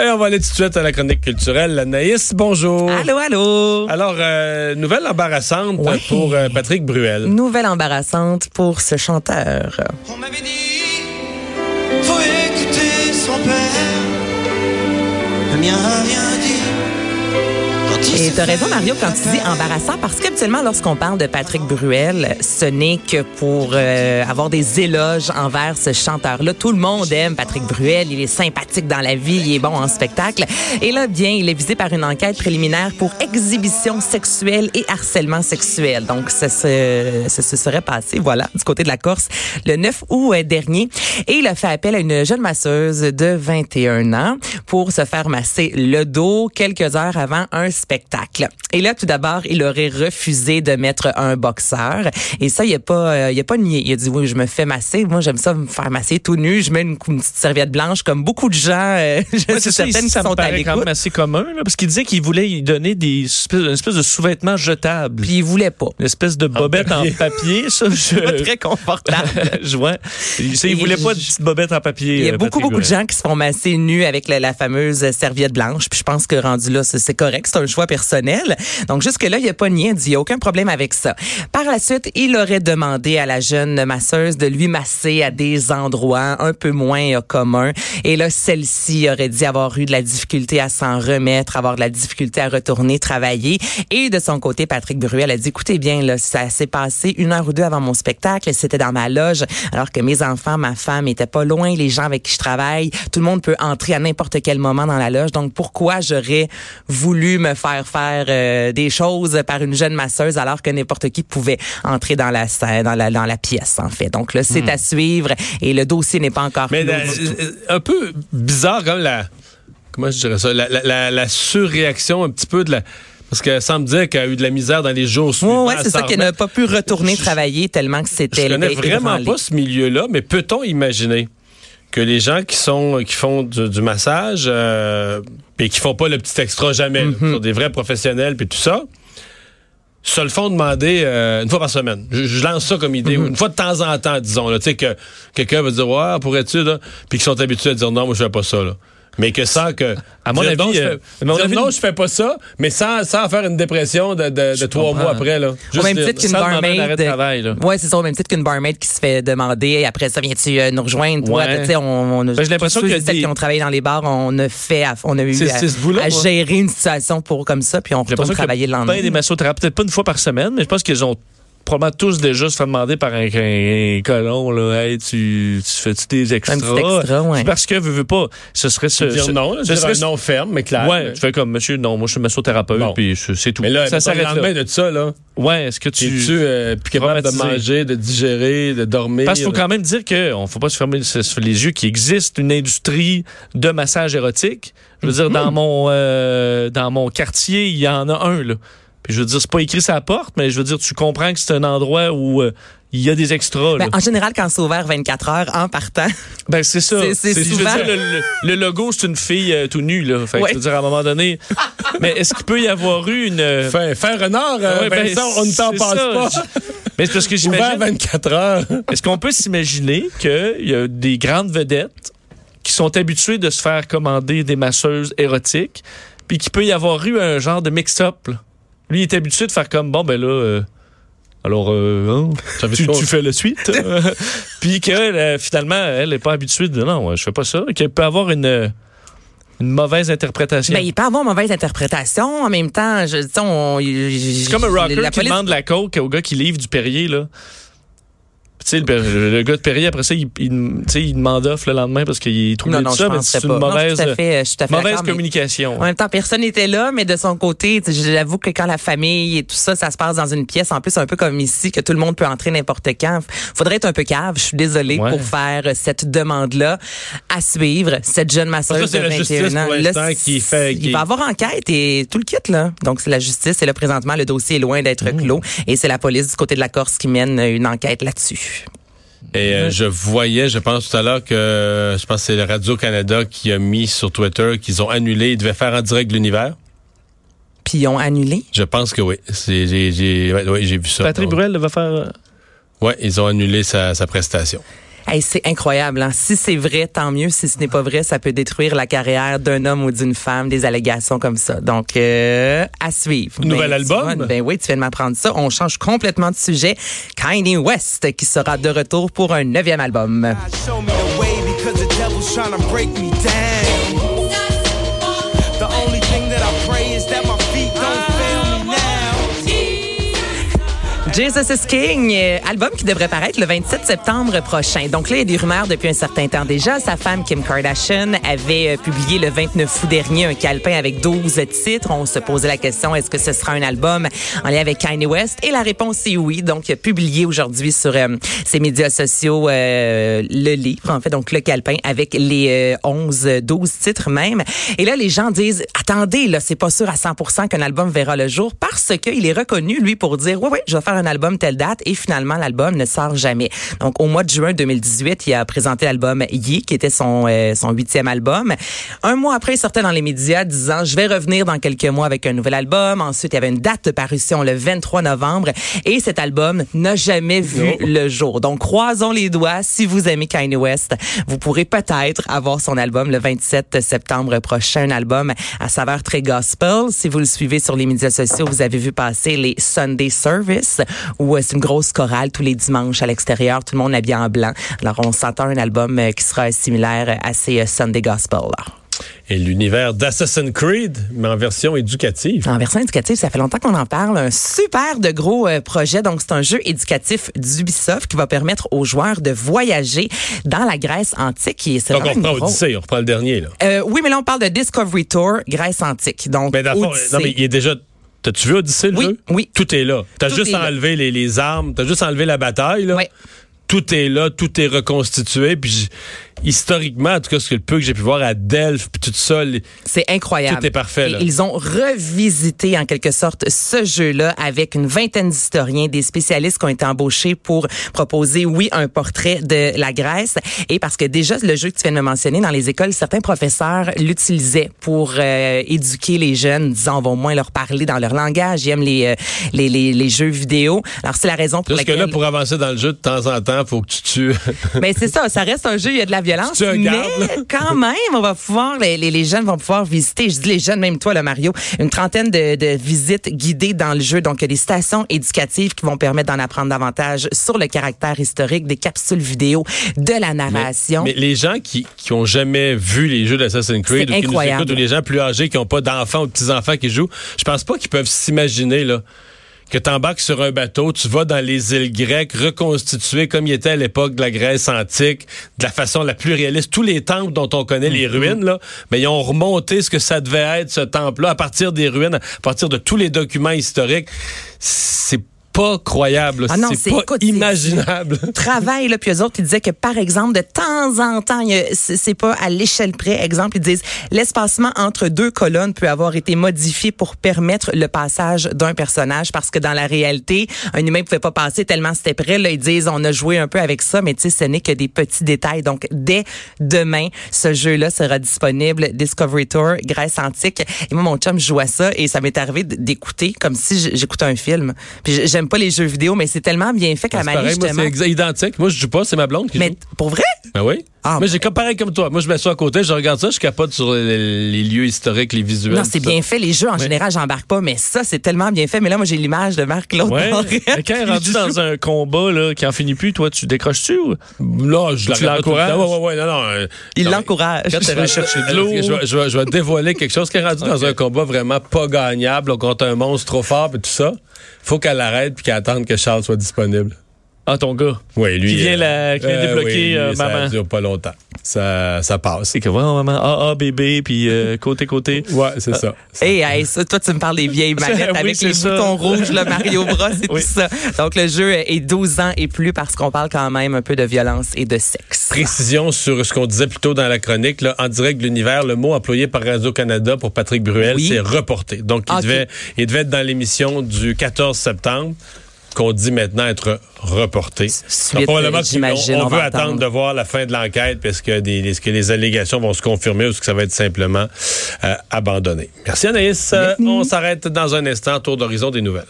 Et on va aller tout de suite à la chronique culturelle. Anaïs, bonjour. Allô, allô. Alors, euh, nouvelle embarrassante Ouais. pour euh, Patrick Bruel. Nouvelle embarrassante pour ce chanteur. On m'avait dit, faut écouter son père. Le mien a rien dit. Et s'est t'as raison, Mario, quand tu dis embarrassant, parce qu'habituellement, lorsqu'on parle de Patrick Bruel, ce n'est que pour euh, avoir des éloges envers ce chanteur-là. Tout le monde aime Patrick Bruel. Il est sympathique dans la vie, il est bon en spectacle. Et là, bien, il est visé par une enquête préliminaire pour exhibition sexuelle et harcèlement sexuel. Donc, ça se, ça se serait passé, voilà, du côté de la Corse, le 9 août euh, dernier. Et il a fait appel à une jeune masseuse de 21 ans pour se faire masser le dos quelques heures avant un spectacle. Et là, tout d'abord, il aurait refusé de mettre un boxeur. Et ça, il a pas, euh, il a pas nié. Il a dit oui, je me fais masser. Moi, j'aime ça me faire masser tout nu. Je mets une, une petite serviette blanche, comme beaucoup de gens. euh, je Ouais, suis ça, certaine qui ça me sont à quand l'écoute. même assez commun, là, parce qu'il disait qu'il voulait lui donner des espèces, une espèce de sous-vêtements jetables. Puis il voulait pas. Une espèce de bobette en papier. papier, ça, Pas je... très confortable. je vois. Il, il voulait pas de petite bobette en papier. Il y a euh, beaucoup, Patrick beaucoup de gens qui se font masser nus avec la, la fameuse serviette blanche. Puis je pense que rendu là, c'est c'est correct. C'est un choix personnel. Donc jusque-là, il n'y a pas nié. Il dit, il a aucun problème avec ça. Par la suite, il aurait demandé à la jeune masseuse de lui masser à des endroits un peu moins euh, communs. Et là, celle-ci aurait dit avoir eu de la difficulté à s'en remettre, avoir de la difficulté à retourner travailler. Et de son côté, Patrick Bruel a dit, écoutez bien, là, ça s'est passé une heure ou deux avant mon spectacle. C'était dans ma loge, alors que mes enfants, ma femme étaient pas loin, les gens avec qui je travaille. Tout le monde peut entrer à n'importe quel moment dans la loge. Donc, pourquoi j'aurais voulu me faire faire euh, des choses par une jeune masseuse alors que n'importe qui pouvait entrer dans la scène, dans la, dans la pièce, en fait. Donc là, c'est à suivre et le dossier n'est pas encore Mais la- euh, un peu bizarre comme la... Comment je dirais ça? La, la- la- la surréaction un petit peu de la... Parce qu'elle semble dire qu'elle a eu de la misère dans les jours suivants. ouais, c'est ça qu'elle n'a pas pu retourner Je- travailler tellement que Je c'était connais é- vraiment pas ce milieu-là, mais peut-on imaginer? Que les gens qui sont qui font du, du massage euh, et qui font pas le petit extra jamais, qui sont des vrais professionnels puis tout ça, se le font demander euh, une fois par semaine. Je, je lance ça comme idée, Mm-hmm. une fois de temps en temps, disons. Tu sais que quelqu'un va dire ouais, pourrais-tu là, puis qui sont habitués à dire non, moi je fais pas ça là. Mais que sans que À mon avis, non, je euh, fais- à mon dire avis, non, je fais pas ça, mais sans, sans faire une dépression de, de, de trois comprends. mois après là. Au Juste même dire- titre qu'une barmaid. de travail, là. Ouais, c'est ça, au même titre qu'une barmaid qui se fait demander et après ça, viens-tu euh, nous rejoindre, toi? Ouais. Tu sais, on, on a, Ben, j'ai l'impression et celles des- qui ont travaillé dans les bars, on a fait, à- on a eu à, bout-là, à moi. gérer une situation pour comme ça, puis on J'ai retourne travailler le lendemain. ben des massothérapeutes, peut-être pas une fois par semaine, mais je pense qu'ils ont probablement tous déjà se fait demander par un, un colon, là, hey, tu, tu fais-tu des extras? Un petit extra, ouais. C'est Parce que, veux, veux pas, ce serait ce, dire ce- non, ce dire serait un non ferme, mais clair. Ouais, tu fais comme, monsieur, non, moi, je suis massothérapeute, Bon. puis c'est tout. Mais là, ça ça le s'arrête là. de ça, là, Ouais, est-ce que tu... es-tu euh, capable de manger, de digérer, de dormir? Parce qu'il faut quand même dire que on faut pas se fermer les yeux qu'il existe une industrie de massage érotique. Je veux dire dans mon euh, dans mon quartier, il y en a un là. Puis je veux dire c'est pas écrit sur la porte, mais je veux dire tu comprends que c'est un endroit où euh, il y a des extras là. Ben, en général, quand c'est ouvert 24 heures en partant, Ben c'est ça. c'est- c'est je veux souvent- dire, le, le- le logo c'est une fille euh, tout nue là. Fait que Ouais. je veux dire à un moment donné. mais est-ce qu'il peut y avoir eu une euh, Fin, fin renard, euh, ouais, ben, Vincent, on ne t'en passe ça. pas. Mais c'est parce que Ouvert j'imagine 24 heures. Est-ce qu'on peut s'imaginer qu'il y a des grandes vedettes qui sont habituées de se faire commander des masseuses érotiques, puis qu'il peut y avoir eu un genre de mix-up? Lui, il est habitué de faire comme, bon, ben là, euh, alors, euh, hein, tu, tu fais le suite. puis que euh, finalement, elle n'est pas habituée de, non, je fais pas ça. Qu'elle peut avoir une, une mauvaise interprétation. ben, il peut avoir mauvaise interprétation. En même temps, je, tu sais, on, C'est comme un rocker la qui police- demande la coke au gars qui livre du Perrier, là. Tu sais, le, le- gars de Perrier, après ça, il, il, il demande off le lendemain parce qu'il troublé Non, non, ça, mais c'est une mauvaise, fait, mauvaise mais- communication. En même temps, personne n'était là, mais de son côté, j'avoue que quand la famille et tout ça, ça se passe dans une pièce, en plus un peu comme ici, que tout le monde peut entrer n'importe quand. Faudrait être un peu cave. Je suis désolée Ouais. pour faire cette demande-là à suivre. Cette jeune masseuse Ça, de la 21 justice ans. pour Là, qui fait- Il qui- va avoir enquête et tout le kit là. Donc c'est la justice et là présentement le dossier est loin d'être Mmh. clos et c'est la police du côté de la Corse qui mène une enquête là-dessus. Et euh, je voyais, je pense tout à l'heure que je pense que c'est le Radio-Canada qui a mis sur Twitter qu'ils ont annulé, ils devaient faire en direct l'univers. Puis ils ont annulé? Je pense que oui. C'est, j'ai, j'ai, ouais, ouais, j'ai vu ça. Patrick Bruel va faire. euh, Ouais, ils ont annulé sa, sa prestation. Hey, c'est incroyable. Hein? Si c'est vrai, tant mieux. Si ce n'est pas vrai, ça peut détruire la carrière d'un homme ou d'une femme, des allégations comme ça. Donc, euh, à suivre. Nouvel Ben, album? vois, Ben oui, tu viens de m'apprendre ça. On change complètement de sujet. Kanye West qui sera de retour pour un neuvième album. Jesus is King, euh, album qui devrait paraître le 27 septembre prochain. Donc là, il y a des rumeurs depuis un certain temps déjà. Sa femme Kim Kardashian avait euh, publié le 29 août dernier un calepin avec 12 titres. On se posait la question, est-ce que ce sera un album en lien avec Kanye West? Et la réponse est oui. Donc, il a publié aujourd'hui sur euh, ses médias sociaux euh, le livre, en fait, donc le calepin avec les euh, 11, 12 titres même. Et là, les gens disent, attendez, là, c'est pas sûr à 100% qu'un album verra le jour parce qu'il est reconnu, lui, pour dire, oui, oui, je vais faire un album telle date et finalement, l'album ne sort jamais. Donc, au mois de juin 2018, il a présenté l'album Yi, qui était son, euh, son huitième album. Un mois après, il sortait dans les médias disant, je vais revenir dans quelques mois avec un nouvel album. Ensuite, il y avait une date de parution le 23 novembre et cet album n'a jamais vu le jour. Donc, croisons les doigts. Si vous aimez Kanye West, vous pourrez peut-être avoir son album le 27 septembre prochain, un album à saveur très gospel. Si vous le suivez sur les médias sociaux, vous avez vu passer les Sunday Service où euh, c'est une grosse chorale tous les dimanches à l'extérieur, tout le monde habillé en blanc. Alors, on s'entend un album euh, qui sera similaire à ces euh, Sunday Gospel. là. Et l'univers d'Assassin's Creed, mais en version éducative. En version éducative, ça fait longtemps qu'on en parle. Un super de gros euh, projet. Donc, c'est un jeu éducatif d'Ubisoft qui va permettre aux joueurs de voyager dans la Grèce antique. Et c'est Donc on reprend Odyssey, on reprend le dernier. Là. Euh, oui, mais là, on parle de Discovery Tour, Grèce antique. Donc, Mais fond, non, mais il est déjà. T'as-tu vu Odyssey, le Oui, jeu? oui. Tout est là. T'as juste enlevé les, les armes, t'as juste enlevé la bataille, là. Oui. Tout est là, tout est reconstitué. Puis historiquement, en tout cas, ce que le peu que j'ai pu voir à Delphes, puis tout ça, C'est incroyable. Tout est parfait, Et là. ils ont revisité en quelque sorte ce jeu-là avec une vingtaine d'historiens, des spécialistes qui ont été embauchés pour proposer, oui, un portrait de la Grèce. Et parce que déjà, le jeu que tu viens de me mentionner, dans les écoles, certains professeurs l'utilisaient pour euh, éduquer les jeunes, disant, on va au moins leur parler dans leur langage. Ils aiment les, euh, les, les, les jeux vidéo. Alors, c'est la raison pour Parce que laquelle... là, pour avancer dans le jeu, de temps en temps, faut que tu tues. Mais c'est ça, ça reste un jeu, il y a de la violence. Mais quand même, on va pouvoir, les, les, les jeunes vont pouvoir visiter, je dis les jeunes, même toi, le Mario, une trentaine de, de visites guidées dans le jeu. Donc, il y a des stations éducatives qui vont permettre d'en apprendre davantage sur le caractère historique, des capsules vidéo, de la narration. Mais les gens qui, qui ont jamais vu les jeux d'Assassin's Creed, ou qui nous écoutent, ou les gens plus âgés qui n'ont pas d'enfants ou de petits-enfants qui jouent, je pense pas qu'ils peuvent s'imaginer, là, que tu embarques sur un bateau, tu vas dans les îles grecques reconstituées comme il était à l'époque de la Grèce antique, de la façon la plus réaliste. Tous les temples dont on connaît les Mhm. ruines, là, mais ils ont remonté ce que ça devait être, ce temple-là, à partir des ruines, à partir de tous les documents historiques. C'est pas croyable. Ah non, c'est pas écoute, imaginable. travail là. Puis eux autres ils disaient que par exemple de temps en temps c'est pas à l'échelle près. Exemple ils disent l'espacement entre deux colonnes peut avoir été modifié pour permettre le passage d'un personnage parce que dans la réalité un humain pouvait pas passer tellement c'était près là. Ils disent on a joué un peu avec ça mais tu sais ce n'est que des petits détails. Donc dès demain ce jeu là sera disponible Discovery Tour Grèce antique. Et moi mon chum joue à ça et ça m'est arrivé d'écouter comme si j'écoutais un film. Puis j'aime pas les jeux vidéo mais c'est tellement bien fait qu'à la justement c'est identique. Moi, je joue pas, c'est ma blonde qui mais joue. pour vrai? Ben oui. Ah, ben- j'ai comme pareil comme toi. Moi, je m'assois à côté, je regarde ça, je capote sur les, les lieux historiques, les visuels. Non, c'est bien fait. Les jeux, en général, j'embarque pas, mais ça, c'est tellement bien fait. Mais là, moi, j'ai l'image de Marc-Claude Ouais. Barrette Mais quand il est rendu dans un combat là, qui en finit plus, toi, tu décroches-tu ou? Non, je la Tu regarde tout le l'encourages? temps. Ouais, ouais, ouais, non, non. euh, Il l'encourage. Quand tu vas chercher de l'eau. Je vais, je, vais, je vais dévoiler quelque chose qui est rendu dans un combat vraiment pas gagnable, là, contre un monstre trop fort et tout ça. Faut qu'elle arrête puis qu'elle attende que Charles soit disponible. Ah, ton gars. Oui, lui. Qui vient euh, la- qui vient débloquer, oui, lui, euh, ça maman. dure pas longtemps. Ça, ça passe. C'est que, ouais, maman, A, A, bébé, puis euh, côté, côté. Ouais, c'est ça. Hey, hey, ça, toi, tu me parles des vieilles manettes Oui, avec les ça. boutons rouges, le Mario Bros et Oui. tout ça. Donc, le jeu est 12 ans et plus parce qu'on parle quand même un peu de violence et de sexe. Précision sur ce qu'on disait plus tôt dans la chronique, là, en direct de l'univers, le mot employé par Radio-Canada pour Patrick Bruel, Oui. c'est reporté. Donc, il, Ok. devait, il devait être dans l'émission du 14 septembre, qu'on dit maintenant être reporté. Suite, probablement euh, on, on veut attendre de voir la fin de l'enquête parce que des, est-ce que les allégations vont se confirmer ou est-ce que ça va être simplement euh, abandonné. Merci Anaïs. On s'arrête dans un instant, tour d'horizon des nouvelles.